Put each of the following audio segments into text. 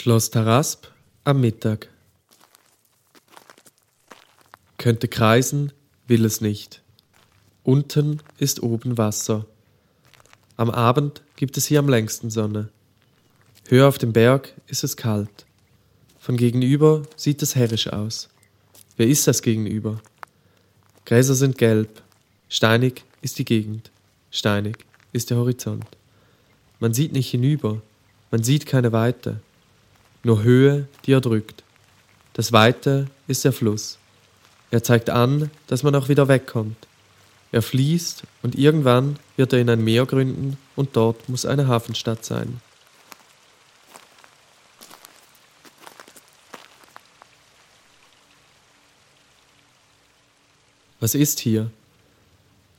Schloss Tarasp am Mittag. Könnte kreisen, will es nicht. Unten ist oben Wasser. Am Abend gibt es hier am längsten Sonne. Höher auf dem Berg ist es kalt. Von gegenüber sieht es herrisch aus. Wer ist das gegenüber? Gräser sind gelb. Steinig ist die Gegend. Steinig ist der Horizont. Man sieht nicht hinüber. Man sieht keine Weite nur Höhe, die er drückt. Das Weite ist der Fluss. Er zeigt an, dass man auch wieder wegkommt. Er fließt und irgendwann wird er in ein Meer gründen und dort muss eine Hafenstadt sein. Was ist hier?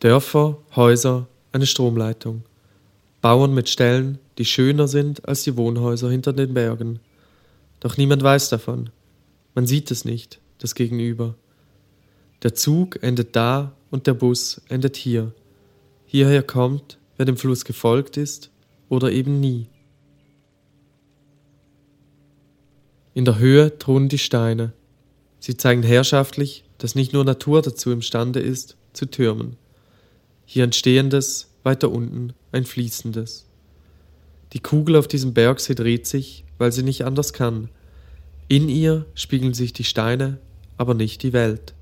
Dörfer, Häuser, eine Stromleitung. Bauern mit Ställen, die schöner sind als die Wohnhäuser hinter den Bergen. Doch niemand weiß davon. Man sieht es nicht, das Gegenüber. Der Zug endet da und der Bus endet hier. Hierher kommt, wer dem Fluss gefolgt ist oder eben nie. In der Höhe thronen die Steine. Sie zeigen herrschaftlich, dass nicht nur Natur dazu imstande ist, zu türmen. Hier entstehendes, weiter unten ein fließendes. Die Kugel auf diesem Bergsee dreht sich, weil sie nicht anders kann. In ihr spiegeln sich die Steine, aber nicht die Welt.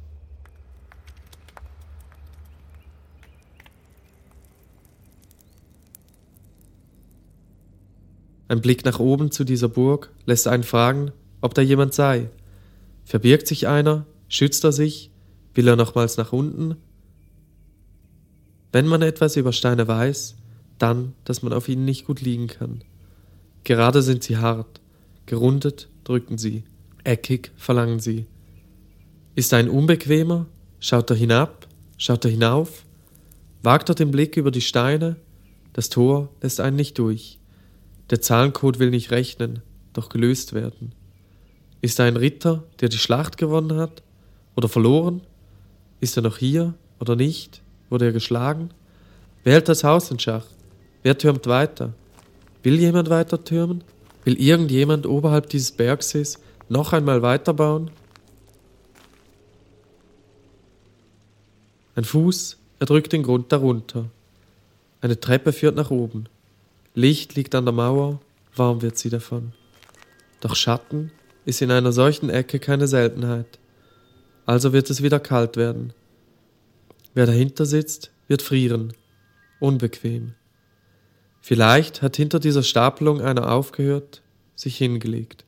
Ein Blick nach oben zu dieser Burg lässt einen fragen, ob da jemand sei. Verbirgt sich einer? Schützt er sich? Will er nochmals nach unten? Wenn man etwas über Steine weiß, dann, dass man auf ihnen nicht gut liegen kann. Gerade sind sie hart, gerundet drücken sie, eckig verlangen sie. Ist ein unbequemer? Schaut er hinab? Schaut er hinauf? Wagt er den Blick über die Steine? Das Tor lässt einen nicht durch. Der Zahlencode will nicht rechnen, doch gelöst werden. Ist er ein Ritter, der die Schlacht gewonnen hat? Oder verloren? Ist er noch hier oder nicht? Wurde er geschlagen? Wer hält das Haus in Schach? Wer türmt weiter? Will jemand weiter türmen? Will irgendjemand oberhalb dieses Bergsees noch einmal weiterbauen? Ein Fuß erdrückt den Grund darunter. Eine Treppe führt nach oben. Licht liegt an der Mauer, warm wird sie davon. Doch Schatten ist in einer solchen Ecke keine Seltenheit. Also wird es wieder kalt werden. Wer dahinter sitzt, wird frieren. Unbequem. Vielleicht hat hinter dieser Stapelung einer aufgehört, sich hingelegt.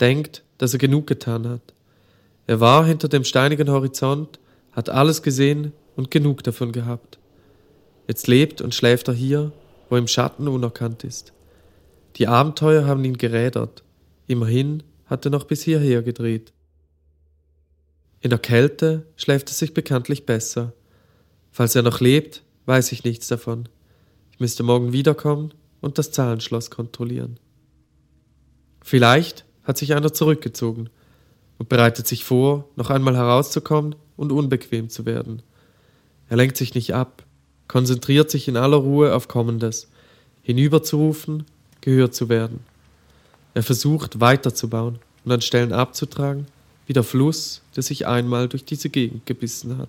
Denkt, dass er genug getan hat. Er war hinter dem steinigen Horizont, hat alles gesehen und genug davon gehabt. Jetzt lebt und schläft er hier, wo im Schatten unerkannt ist. Die Abenteuer haben ihn gerädert. Immerhin hat er noch bis hierher gedreht. In der Kälte schläft es sich bekanntlich besser. Falls er noch lebt, weiß ich nichts davon. Ich müsste morgen wiederkommen und das Zahlenschloss kontrollieren. Vielleicht hat sich einer zurückgezogen und bereitet sich vor, noch einmal herauszukommen und unbequem zu werden. Er lenkt sich nicht ab, konzentriert sich in aller Ruhe auf Kommendes, hinüberzurufen, gehört zu werden. Er versucht weiterzubauen und an Stellen abzutragen, wie der Fluss, der sich einmal durch diese Gegend gebissen hat.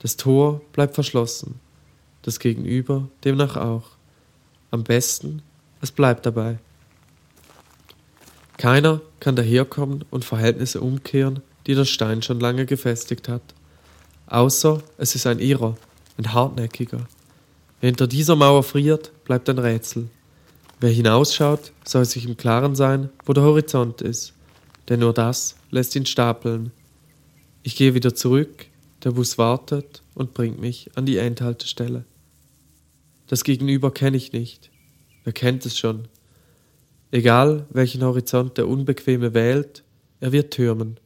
Das Tor bleibt verschlossen das Gegenüber demnach auch. Am besten, es bleibt dabei. Keiner kann daherkommen und Verhältnisse umkehren, die der Stein schon lange gefestigt hat. Außer es ist ein Irrer, ein hartnäckiger. Wer hinter dieser Mauer friert, bleibt ein Rätsel. Wer hinausschaut, soll sich im Klaren sein, wo der Horizont ist, denn nur das lässt ihn stapeln. Ich gehe wieder zurück, der Bus wartet und bringt mich an die Endhaltestelle. Das Gegenüber kenne ich nicht. Wer kennt es schon? Egal, welchen Horizont der Unbequeme wählt, er wird türmen.